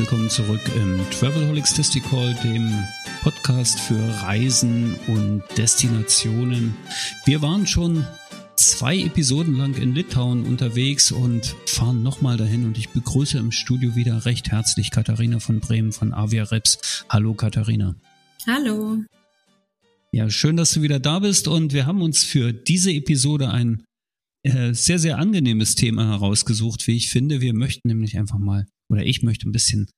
Willkommen zurück im Travelholics Testicle, dem Podcast für Reisen und Destinationen. Wir waren schon zwei Episoden lang in Litauen unterwegs und fahren nochmal dahin und ich begrüße im Studio wieder recht herzlich Katharina von Bremen von Avia Reps. Hallo Katharina. Hallo. Ja, schön, dass du wieder da bist und wir haben uns für diese Episode ein äh, sehr, sehr angenehmes Thema herausgesucht, wie ich finde. Wir möchten nämlich einfach mal, oder ich möchte ein bisschen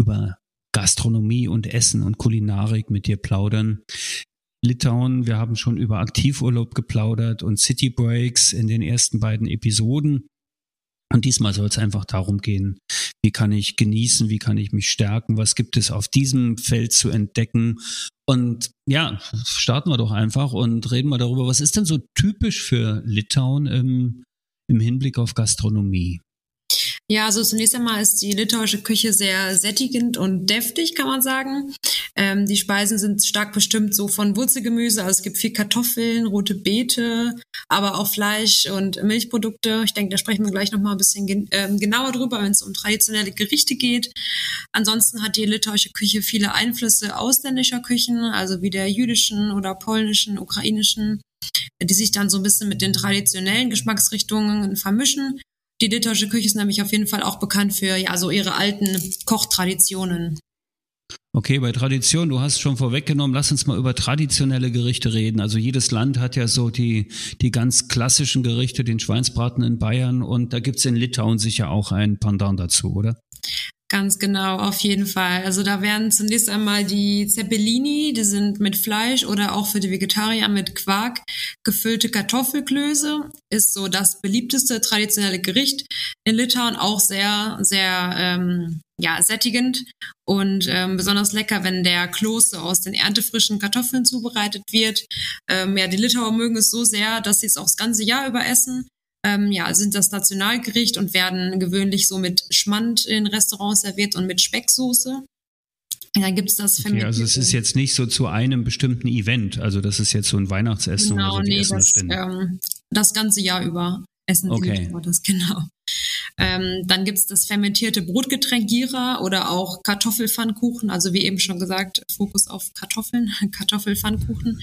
über Gastronomie und Essen und Kulinarik mit dir plaudern. Litauen. Wir haben schon über Aktivurlaub geplaudert und City Breaks in den ersten beiden Episoden. Und diesmal soll es einfach darum gehen, wie kann ich genießen, wie kann ich mich stärken, was gibt es auf diesem Feld zu entdecken. Und ja, starten wir doch einfach und reden mal darüber, was ist denn so typisch für Litauen im, im Hinblick auf Gastronomie? Ja, also zunächst einmal ist die litauische Küche sehr sättigend und deftig, kann man sagen. Ähm, die Speisen sind stark bestimmt so von Wurzelgemüse. Also es gibt viel Kartoffeln, rote Beete, aber auch Fleisch und Milchprodukte. Ich denke, da sprechen wir gleich nochmal ein bisschen gen ähm, genauer drüber, wenn es um traditionelle Gerichte geht. Ansonsten hat die litauische Küche viele Einflüsse ausländischer Küchen, also wie der jüdischen oder polnischen, ukrainischen die sich dann so ein bisschen mit den traditionellen Geschmacksrichtungen vermischen. Die litauische Küche ist nämlich auf jeden Fall auch bekannt für ja so ihre alten Kochtraditionen. Okay, bei Tradition, du hast schon vorweggenommen, lass uns mal über traditionelle Gerichte reden. Also jedes Land hat ja so die, die ganz klassischen Gerichte, den Schweinsbraten in Bayern und da gibt's in Litauen sicher auch ein Pendant dazu, oder? Ganz genau, auf jeden Fall. Also da werden zunächst einmal die Zeppelini, die sind mit Fleisch oder auch für die Vegetarier mit Quark gefüllte Kartoffelklöße, ist so das beliebteste traditionelle Gericht in Litauen, auch sehr, sehr ähm, ja, sättigend und ähm, besonders lecker, wenn der Kloße aus den erntefrischen Kartoffeln zubereitet wird. Ähm, ja, die Litauer mögen es so sehr, dass sie es auch das ganze Jahr über essen ähm, ja, sind das Nationalgericht und werden gewöhnlich so mit Schmand in Restaurants serviert und mit Specksoße. Dann gibt's das okay, Also es ist jetzt nicht so zu einem bestimmten Event, also das ist jetzt so ein Weihnachtsessen genau, oder so, nee, das, ähm, das ganze Jahr über essen okay. das, genau. Ähm, dann gibt's das fermentierte Brotgetränk Gira oder auch Kartoffelpfannkuchen. Also wie eben schon gesagt, Fokus auf Kartoffeln, Kartoffelpfannkuchen.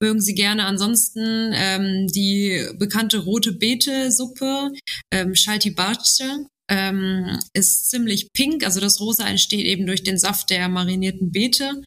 Mögen Sie gerne. Ansonsten ähm, die bekannte rote Beete-Suppe, ähm, Shalti Barce, ähm, ist ziemlich pink. Also das Rosa entsteht eben durch den Saft der marinierten Beete.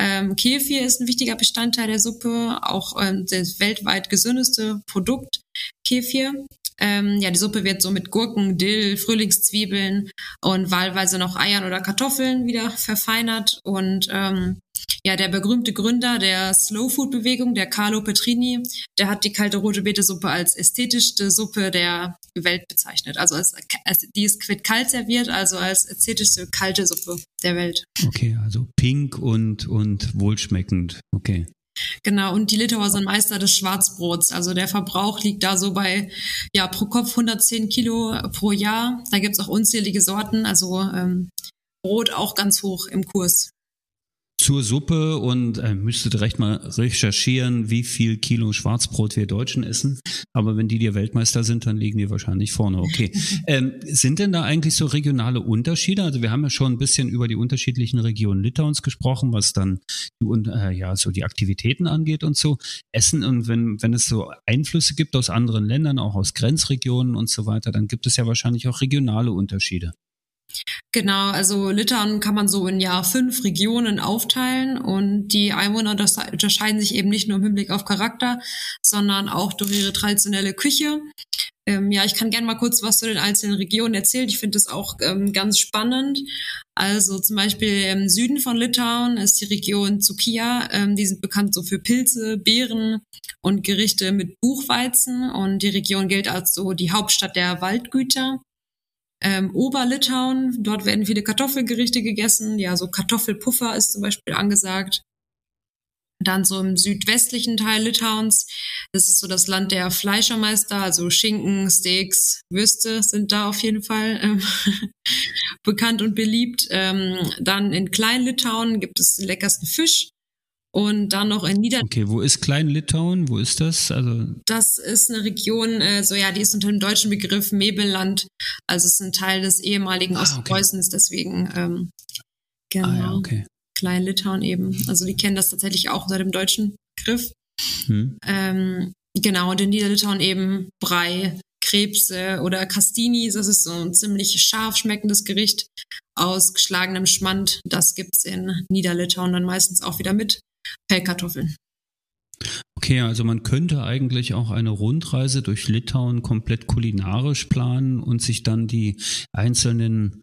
Ähm, Kefir ist ein wichtiger Bestandteil der Suppe, auch ähm, das weltweit gesündeste Produkt Kefir. Ähm, ja, die Suppe wird so mit Gurken, Dill, Frühlingszwiebeln und wahlweise noch Eiern oder Kartoffeln wieder verfeinert. Und ähm, ja, der berühmte Gründer der Slow Food Bewegung, der Carlo Petrini, der hat die kalte rote Betesuppe als ästhetischste Suppe der Welt bezeichnet. Also als, als die ist kalt serviert, also als ästhetischste kalte Suppe der Welt. Okay, also pink und und wohlschmeckend. Okay. Genau, und die Litauer sind Meister des Schwarzbrots. Also der Verbrauch liegt da so bei, ja, pro Kopf 110 Kilo pro Jahr. Da gibt's auch unzählige Sorten. Also ähm, Brot auch ganz hoch im Kurs zur Suppe und äh, müsste direkt mal recherchieren, wie viel Kilo Schwarzbrot wir Deutschen essen. Aber wenn die dir Weltmeister sind, dann liegen die wahrscheinlich vorne. Okay. Ähm, sind denn da eigentlich so regionale Unterschiede? Also wir haben ja schon ein bisschen über die unterschiedlichen Regionen Litauens gesprochen, was dann die, äh, ja so die Aktivitäten angeht und so. Essen und wenn wenn es so Einflüsse gibt aus anderen Ländern, auch aus Grenzregionen und so weiter, dann gibt es ja wahrscheinlich auch regionale Unterschiede. Genau, also Litauen kann man so in ja fünf Regionen aufteilen und die Einwohner unterscheiden sich eben nicht nur im Hinblick auf Charakter, sondern auch durch ihre traditionelle Küche. Ähm, ja, ich kann gerne mal kurz was zu den einzelnen Regionen erzählen. Ich finde das auch ähm, ganz spannend. Also zum Beispiel im Süden von Litauen ist die Region Zukia. Ähm, die sind bekannt so für Pilze, Beeren und Gerichte mit Buchweizen. Und die Region gilt als so die Hauptstadt der Waldgüter. Ähm, Oberlitauen, dort werden viele Kartoffelgerichte gegessen. Ja, so Kartoffelpuffer ist zum Beispiel angesagt. Dann so im südwestlichen Teil Litauens, das ist so das Land der Fleischermeister, also Schinken, Steaks, Würste sind da auf jeden Fall ähm, bekannt und beliebt. Ähm, dann in Klein-Litauen gibt es den leckersten Fisch. Und dann noch in Niederlanden. Okay, wo ist Klein-Litauen? Wo ist das? Also das ist eine Region, äh, so ja, die ist unter dem deutschen Begriff Mebelland. Also es ist ein Teil des ehemaligen ah, Ostpreußens, okay. deswegen ähm, genau. Ah, ja, okay. Klein-Litauen eben. Also die kennen das tatsächlich auch unter dem deutschen Begriff. Hm. Ähm, genau, und in Niederlitauen eben Brei, Krebse oder Castinis. Das ist so ein ziemlich scharf schmeckendes Gericht aus geschlagenem Schmand. Das gibt's in Niederlitauen dann meistens auch wieder mit Pellkartoffeln. Okay, also man könnte eigentlich auch eine Rundreise durch Litauen komplett kulinarisch planen und sich dann die einzelnen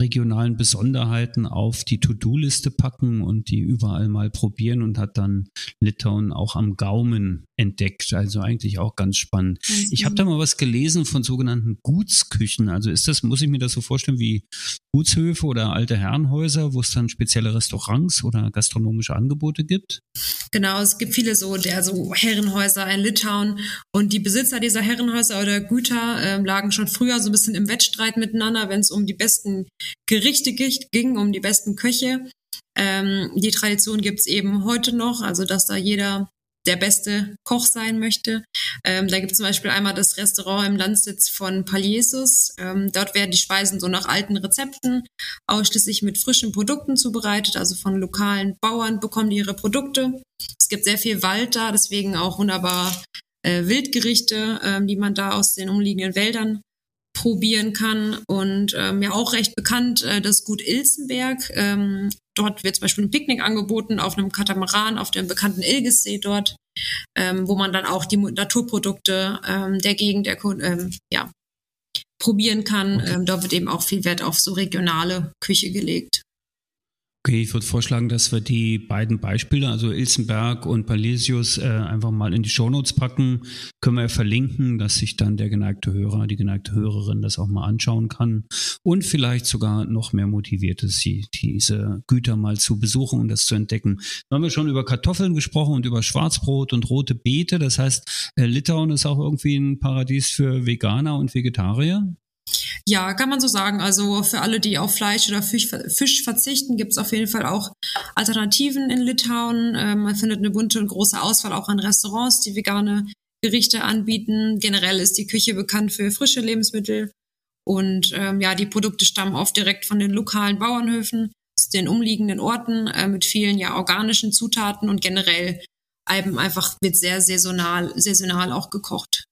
regionalen Besonderheiten auf die To-Do-Liste packen und die überall mal probieren und hat dann Litauen auch am Gaumen entdeckt. Also eigentlich auch ganz spannend. Mhm. Ich habe da mal was gelesen von sogenannten Gutsküchen. Also ist das, muss ich mir das so vorstellen wie Gutshöfe oder alte Herrenhäuser, wo es dann spezielle Restaurants oder gastronomische Angebote gibt? Genau, es gibt viele so, der so Herrenhäuser in Litauen und die Besitzer dieser Herrenhäuser oder Güter äh, lagen schon früher so ein bisschen im Wettstreit miteinander, wenn es um die besten Gerichte ging, um die besten Köche. Ähm, die Tradition gibt's eben heute noch, also dass da jeder der beste Koch sein möchte. Ähm, da gibt es zum Beispiel einmal das Restaurant im Landsitz von Paliesus. Ähm, dort werden die Speisen so nach alten Rezepten ausschließlich mit frischen Produkten zubereitet, also von lokalen Bauern bekommen die ihre Produkte. Es gibt sehr viel Wald da, deswegen auch wunderbar äh, Wildgerichte, ähm, die man da aus den umliegenden Wäldern probieren kann. Und ähm, ja auch recht bekannt äh, das Gut Ilsenberg. Ähm, dort wird zum Beispiel ein Picknick angeboten auf einem Katamaran auf dem bekannten Ilgessee dort, ähm, wo man dann auch die Naturprodukte ähm, der Gegend der, ähm, ja, probieren kann. Okay. Ähm, dort wird eben auch viel Wert auf so regionale Küche gelegt. Okay, ich würde vorschlagen, dass wir die beiden Beispiele, also Ilsenberg und Palesius, äh, einfach mal in die Shownotes packen. Können wir ja verlinken, dass sich dann der geneigte Hörer, die geneigte Hörerin das auch mal anschauen kann und vielleicht sogar noch mehr motiviert ist, sie, diese Güter mal zu besuchen und das zu entdecken. Dann haben wir schon über Kartoffeln gesprochen und über Schwarzbrot und rote Beete. Das heißt, äh, Litauen ist auch irgendwie ein Paradies für Veganer und Vegetarier. Ja, kann man so sagen. Also für alle, die auf Fleisch oder Fisch, Fisch verzichten, gibt es auf jeden Fall auch Alternativen in Litauen. Ähm, man findet eine bunte und große Auswahl auch an Restaurants, die vegane Gerichte anbieten. Generell ist die Küche bekannt für frische Lebensmittel. Und ähm, ja, die Produkte stammen oft direkt von den lokalen Bauernhöfen, den umliegenden Orten äh, mit vielen ja organischen Zutaten und generell einfach wird sehr saisonal, saisonal auch gekocht.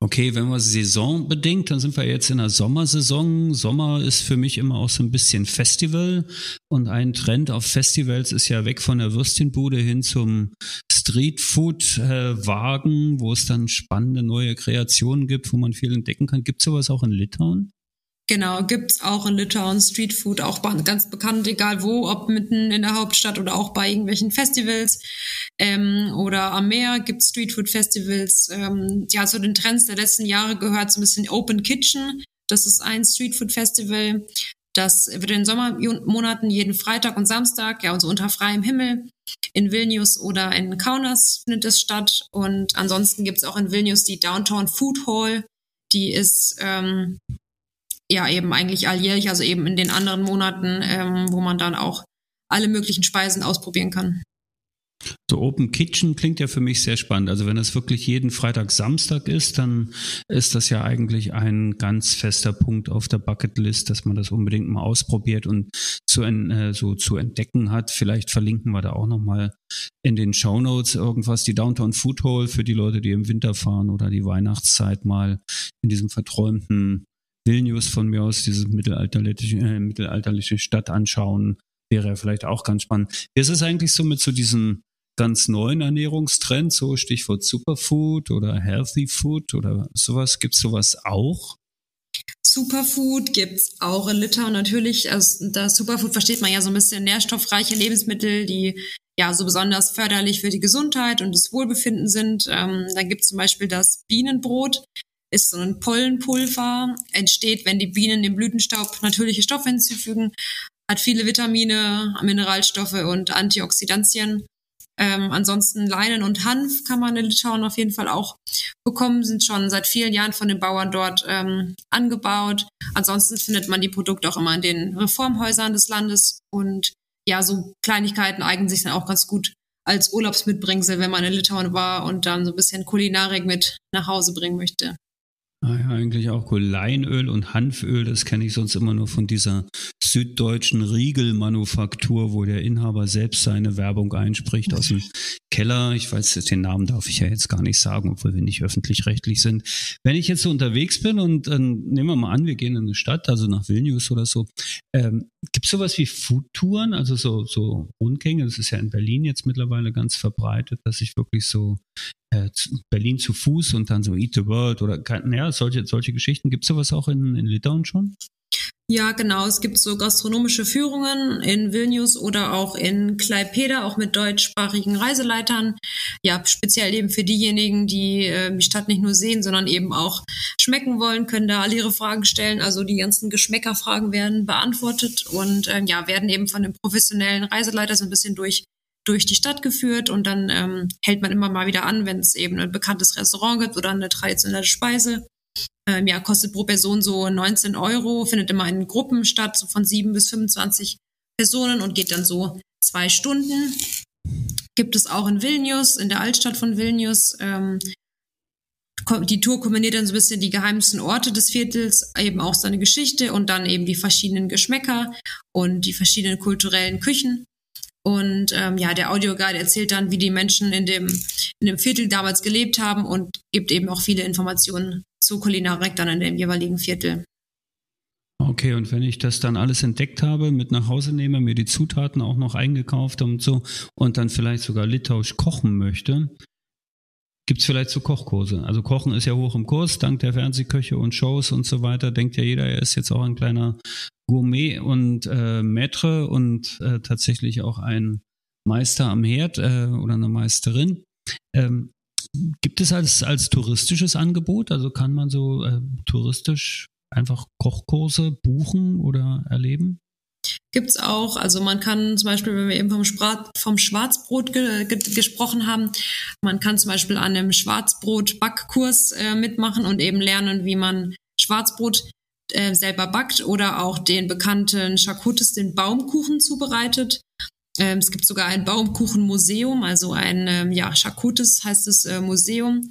Okay, wenn wir saisonbedingt, dann sind wir jetzt in der Sommersaison. Sommer ist für mich immer auch so ein bisschen Festival. Und ein Trend auf Festivals ist ja weg von der Würstchenbude hin zum Streetfood-Wagen, wo es dann spannende neue Kreationen gibt, wo man viel entdecken kann. Gibt es sowas auch in Litauen? Genau, gibt's auch in Litauen Streetfood, auch ganz bekannt, egal wo, ob mitten in der Hauptstadt oder auch bei irgendwelchen Festivals ähm, oder am Meer gibt's Streetfood-Festivals. Ähm, ja, zu den Trends der letzten Jahre gehört so ein bisschen Open Kitchen. Das ist ein Streetfood-Festival. Das wird in den Sommermonaten jeden Freitag und Samstag, ja, und so unter freiem Himmel. In Vilnius oder in Kaunas findet es statt. Und ansonsten gibt's auch in Vilnius die Downtown Food Hall. Die ist ähm, ja eben eigentlich alljährlich, also eben in den anderen Monaten, ähm, wo man dann auch alle möglichen Speisen ausprobieren kann. So Open Kitchen klingt ja für mich sehr spannend. Also wenn es wirklich jeden Freitag, Samstag ist, dann ist das ja eigentlich ein ganz fester Punkt auf der Bucketlist, dass man das unbedingt mal ausprobiert und zu, äh, so zu entdecken hat. Vielleicht verlinken wir da auch nochmal in den Show Notes irgendwas, die Downtown Food Hall für die Leute, die im Winter fahren oder die Weihnachtszeit mal in diesem verträumten Vilnius von mir aus, diese mittelalterliche, äh, mittelalterliche Stadt anschauen, wäre ja vielleicht auch ganz spannend. Wie ist es eigentlich so mit so diesen ganz neuen Ernährungstrends, so Stichwort Superfood oder Healthy Food oder sowas? Gibt es sowas auch? Superfood gibt's auch in Litauen natürlich. Also das Superfood versteht man ja so ein bisschen nährstoffreiche Lebensmittel, die ja so besonders förderlich für die Gesundheit und das Wohlbefinden sind. Ähm, dann gibt's zum Beispiel das Bienenbrot, ist so ein Pollenpulver, entsteht, wenn die Bienen dem Blütenstaub natürliche Stoffe hinzufügen, hat viele Vitamine, Mineralstoffe und Antioxidantien. Ähm, ansonsten Leinen und Hanf kann man in Litauen auf jeden Fall auch bekommen, sind schon seit vielen Jahren von den Bauern dort ähm, angebaut. Ansonsten findet man die Produkte auch immer in den Reformhäusern des Landes und ja, so Kleinigkeiten eignen sich dann auch ganz gut als Urlaubsmitbringsel, wenn man in Litauen war und dann so ein bisschen Kulinarik mit nach Hause bringen möchte. Ah eigentlich auch cool. Leinöl und Hanföl, das kenne ich sonst immer nur von dieser süddeutschen Riegelmanufaktur, wo der Inhaber selbst seine Werbung einspricht aus dem Keller. Ich weiß, den Namen darf ich ja jetzt gar nicht sagen, obwohl wir nicht öffentlich-rechtlich sind. Wenn ich jetzt so unterwegs bin und dann nehmen wir mal an, wir gehen in eine Stadt, also nach Vilnius oder so, ähm, gibt es sowas wie Foodtouren, also so, so Rundgänge? Das ist ja in Berlin jetzt mittlerweile ganz verbreitet, dass ich wirklich so äh, Berlin zu Fuß und dann so Eat the World oder ja, solche, solche Geschichten. Gibt es sowas auch in, in Litauen schon? Ja, genau. Es gibt so gastronomische Führungen in Vilnius oder auch in Klaipeda, auch mit deutschsprachigen Reiseleitern. Ja, speziell eben für diejenigen, die äh, die Stadt nicht nur sehen, sondern eben auch schmecken wollen, können da alle ihre Fragen stellen. Also die ganzen Geschmäckerfragen werden beantwortet und äh, ja, werden eben von dem professionellen Reiseleiter so ein bisschen durch durch die Stadt geführt und dann ähm, hält man immer mal wieder an, wenn es eben ein bekanntes Restaurant gibt oder eine traditionelle Speise. Ähm, ja, kostet pro Person so 19 Euro, findet immer in Gruppen statt, so von 7 bis 25 Personen und geht dann so zwei Stunden. Gibt es auch in Vilnius, in der Altstadt von Vilnius. Ähm, die Tour kombiniert dann so ein bisschen die geheimsten Orte des Viertels, eben auch seine Geschichte und dann eben die verschiedenen Geschmäcker und die verschiedenen kulturellen Küchen. Und ähm, ja, der Audioguide erzählt dann, wie die Menschen in dem, in dem Viertel damals gelebt haben und gibt eben auch viele Informationen zu Kulinarik dann in dem jeweiligen Viertel. Okay, und wenn ich das dann alles entdeckt habe, mit nach Hause nehme, mir die Zutaten auch noch eingekauft und so und dann vielleicht sogar litauisch kochen möchte, gibt es vielleicht so Kochkurse. Also Kochen ist ja hoch im Kurs, dank der Fernsehköche und Shows und so weiter. Denkt ja jeder, er ist jetzt auch ein kleiner Gourmet und äh, Maître und äh, tatsächlich auch ein Meister am Herd äh, oder eine Meisterin. Ähm, gibt es als, als touristisches Angebot? Also kann man so äh, touristisch einfach Kochkurse buchen oder erleben? Gibt's auch. Also man kann zum Beispiel, wenn wir eben vom, Sprat, vom Schwarzbrot ge, ge, gesprochen haben, man kann zum Beispiel an einem Schwarzbrot-Backkurs äh, mitmachen und eben lernen, wie man Schwarzbrot äh, selber backt oder auch den bekannten Chakutis, den Baumkuchen zubereitet. Ähm, es gibt sogar ein Baumkuchenmuseum, also ein ähm, ja, Chakutis heißt es äh, Museum.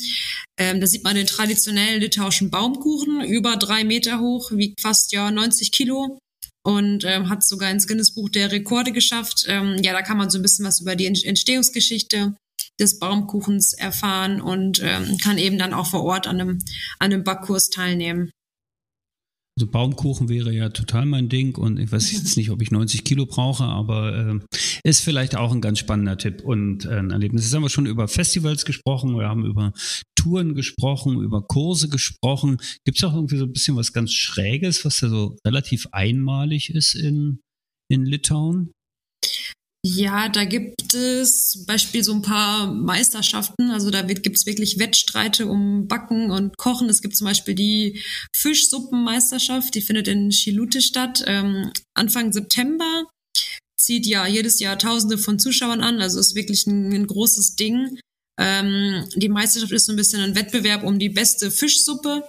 Ähm, da sieht man den traditionellen litauischen Baumkuchen, über drei Meter hoch, wiegt fast ja 90 Kilo und ähm, hat sogar ins Guinness-Buch der Rekorde geschafft. Ähm, ja, da kann man so ein bisschen was über die Entstehungsgeschichte des Baumkuchens erfahren und ähm, kann eben dann auch vor Ort an einem, an einem Backkurs teilnehmen. Also Baumkuchen wäre ja total mein Ding und ich weiß jetzt nicht, ob ich 90 Kilo brauche, aber äh, ist vielleicht auch ein ganz spannender Tipp und äh, ein Erlebnis. Jetzt haben wir schon über Festivals gesprochen, wir haben über Touren gesprochen, über Kurse gesprochen. Gibt es auch irgendwie so ein bisschen was ganz Schräges, was da so relativ einmalig ist in, in Litauen? Ja, da gibt es zum Beispiel so ein paar Meisterschaften. Also da gibt es wirklich Wettstreite um Backen und Kochen. Es gibt zum Beispiel die Fischsuppenmeisterschaft, die findet in Chilute statt. Ähm, Anfang September zieht ja jedes Jahr Tausende von Zuschauern an. Also ist wirklich ein, ein großes Ding. Ähm, die Meisterschaft ist so ein bisschen ein Wettbewerb um die beste Fischsuppe.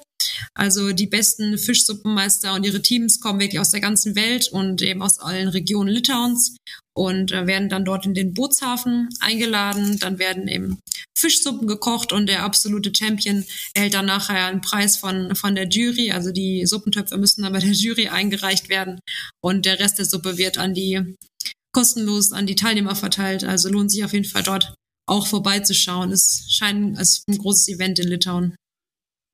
Also die besten Fischsuppenmeister und ihre Teams kommen wirklich aus der ganzen Welt und eben aus allen Regionen Litauens und äh, werden dann dort in den Bootshafen eingeladen. Dann werden eben Fischsuppen gekocht und der absolute Champion erhält dann nachher einen Preis von, von der Jury. Also die Suppentöpfe müssen dann bei der Jury eingereicht werden und der Rest der Suppe wird an die kostenlos an die Teilnehmer verteilt. Also lohnt sich auf jeden Fall dort auch vorbeizuschauen. Es scheint als ein großes Event in Litauen.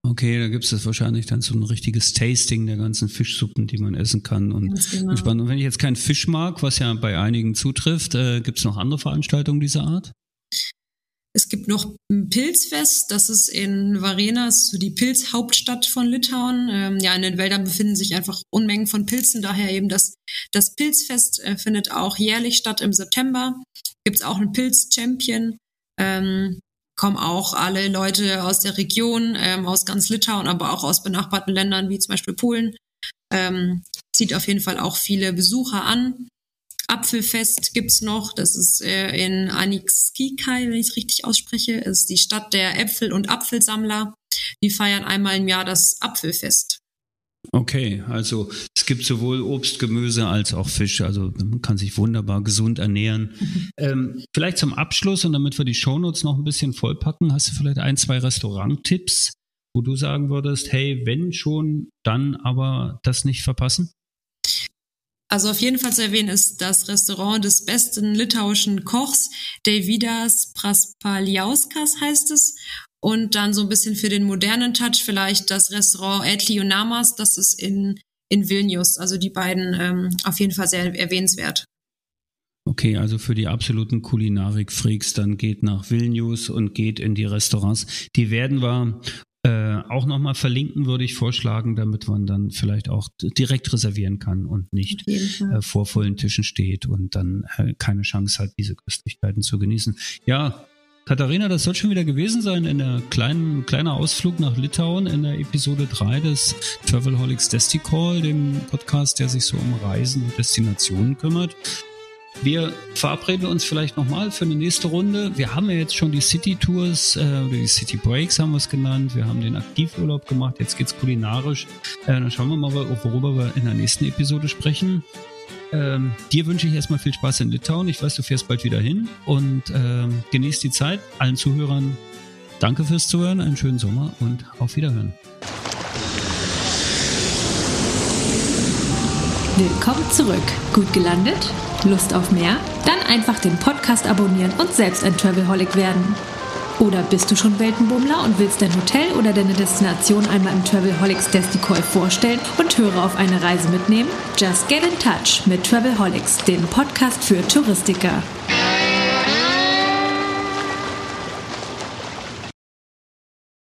Okay, da gibt es wahrscheinlich dann so ein richtiges Tasting der ganzen Fischsuppen, die man essen kann. Und, genau. spannend. und wenn ich jetzt keinen Fisch mag, was ja bei einigen zutrifft, äh, gibt es noch andere Veranstaltungen dieser Art? Es gibt noch ein Pilzfest, das ist in Varena, ist so die Pilzhauptstadt von Litauen. Ähm, ja, in den Wäldern befinden sich einfach Unmengen von Pilzen, daher eben das, das Pilzfest äh, findet auch jährlich statt im September. Gibt es auch einen Pilz-Champion. Ähm, kommen auch alle Leute aus der Region, ähm, aus ganz Litauen, aber auch aus benachbarten Ländern wie zum Beispiel Polen. Ähm, zieht auf jeden Fall auch viele Besucher an. Apfelfest gibt's noch, das ist äh, in Anikskikai, wenn ich es richtig ausspreche, ist die Stadt der Äpfel- und Apfelsammler. Die feiern einmal im Jahr das Apfelfest. Okay, also es gibt sowohl Obst, Gemüse als auch Fisch. Also man kann sich wunderbar gesund ernähren. Mhm. Ähm, vielleicht zum Abschluss und damit wir die Shownotes noch ein bisschen vollpacken, hast du vielleicht ein, zwei Restauranttipps, wo du sagen würdest, hey, wenn schon, dann aber das nicht verpassen? Also auf jeden Fall zu erwähnen ist das Restaurant des besten litauischen Kochs, Davidas Praspaliauskas heißt es. Und dann so ein bisschen für den modernen Touch vielleicht das Restaurant Etli und Namas, das ist in, in Vilnius. Also die beiden ähm, auf jeden Fall sehr erwähnenswert. Okay, also für die absoluten Kulinarik-Freaks, dann geht nach Vilnius und geht in die Restaurants. Die werden wir äh, auch nochmal verlinken, würde ich vorschlagen, damit man dann vielleicht auch direkt reservieren kann und nicht äh, vor vollen Tischen steht und dann äh, keine Chance hat, diese Köstlichkeiten zu genießen. Ja, Katharina, das soll schon wieder gewesen sein in der kleinen kleiner Ausflug nach Litauen in der Episode 3 des Travelholics Desticall, dem Podcast, der sich so um Reisen und Destinationen kümmert. Wir verabreden uns vielleicht nochmal für eine nächste Runde. Wir haben ja jetzt schon die City Tours, äh, oder die City Breaks haben wir es genannt. Wir haben den Aktivurlaub gemacht. Jetzt geht's kulinarisch. Äh, dann schauen wir mal, worüber wir in der nächsten Episode sprechen. Ähm, dir wünsche ich erstmal viel Spaß in Litauen. Ich weiß, du fährst bald wieder hin und ähm, genießt die Zeit. Allen Zuhörern danke fürs Zuhören, einen schönen Sommer und auf Wiederhören. Willkommen zurück. Gut gelandet? Lust auf mehr? Dann einfach den Podcast abonnieren und selbst ein Travelholic werden. Oder bist du schon Weltenbummler und willst dein Hotel oder deine Destination einmal im Travelholics Desticall vorstellen und Hörer auf eine Reise mitnehmen? Just get in touch mit Travelholics, dem Podcast für Touristiker.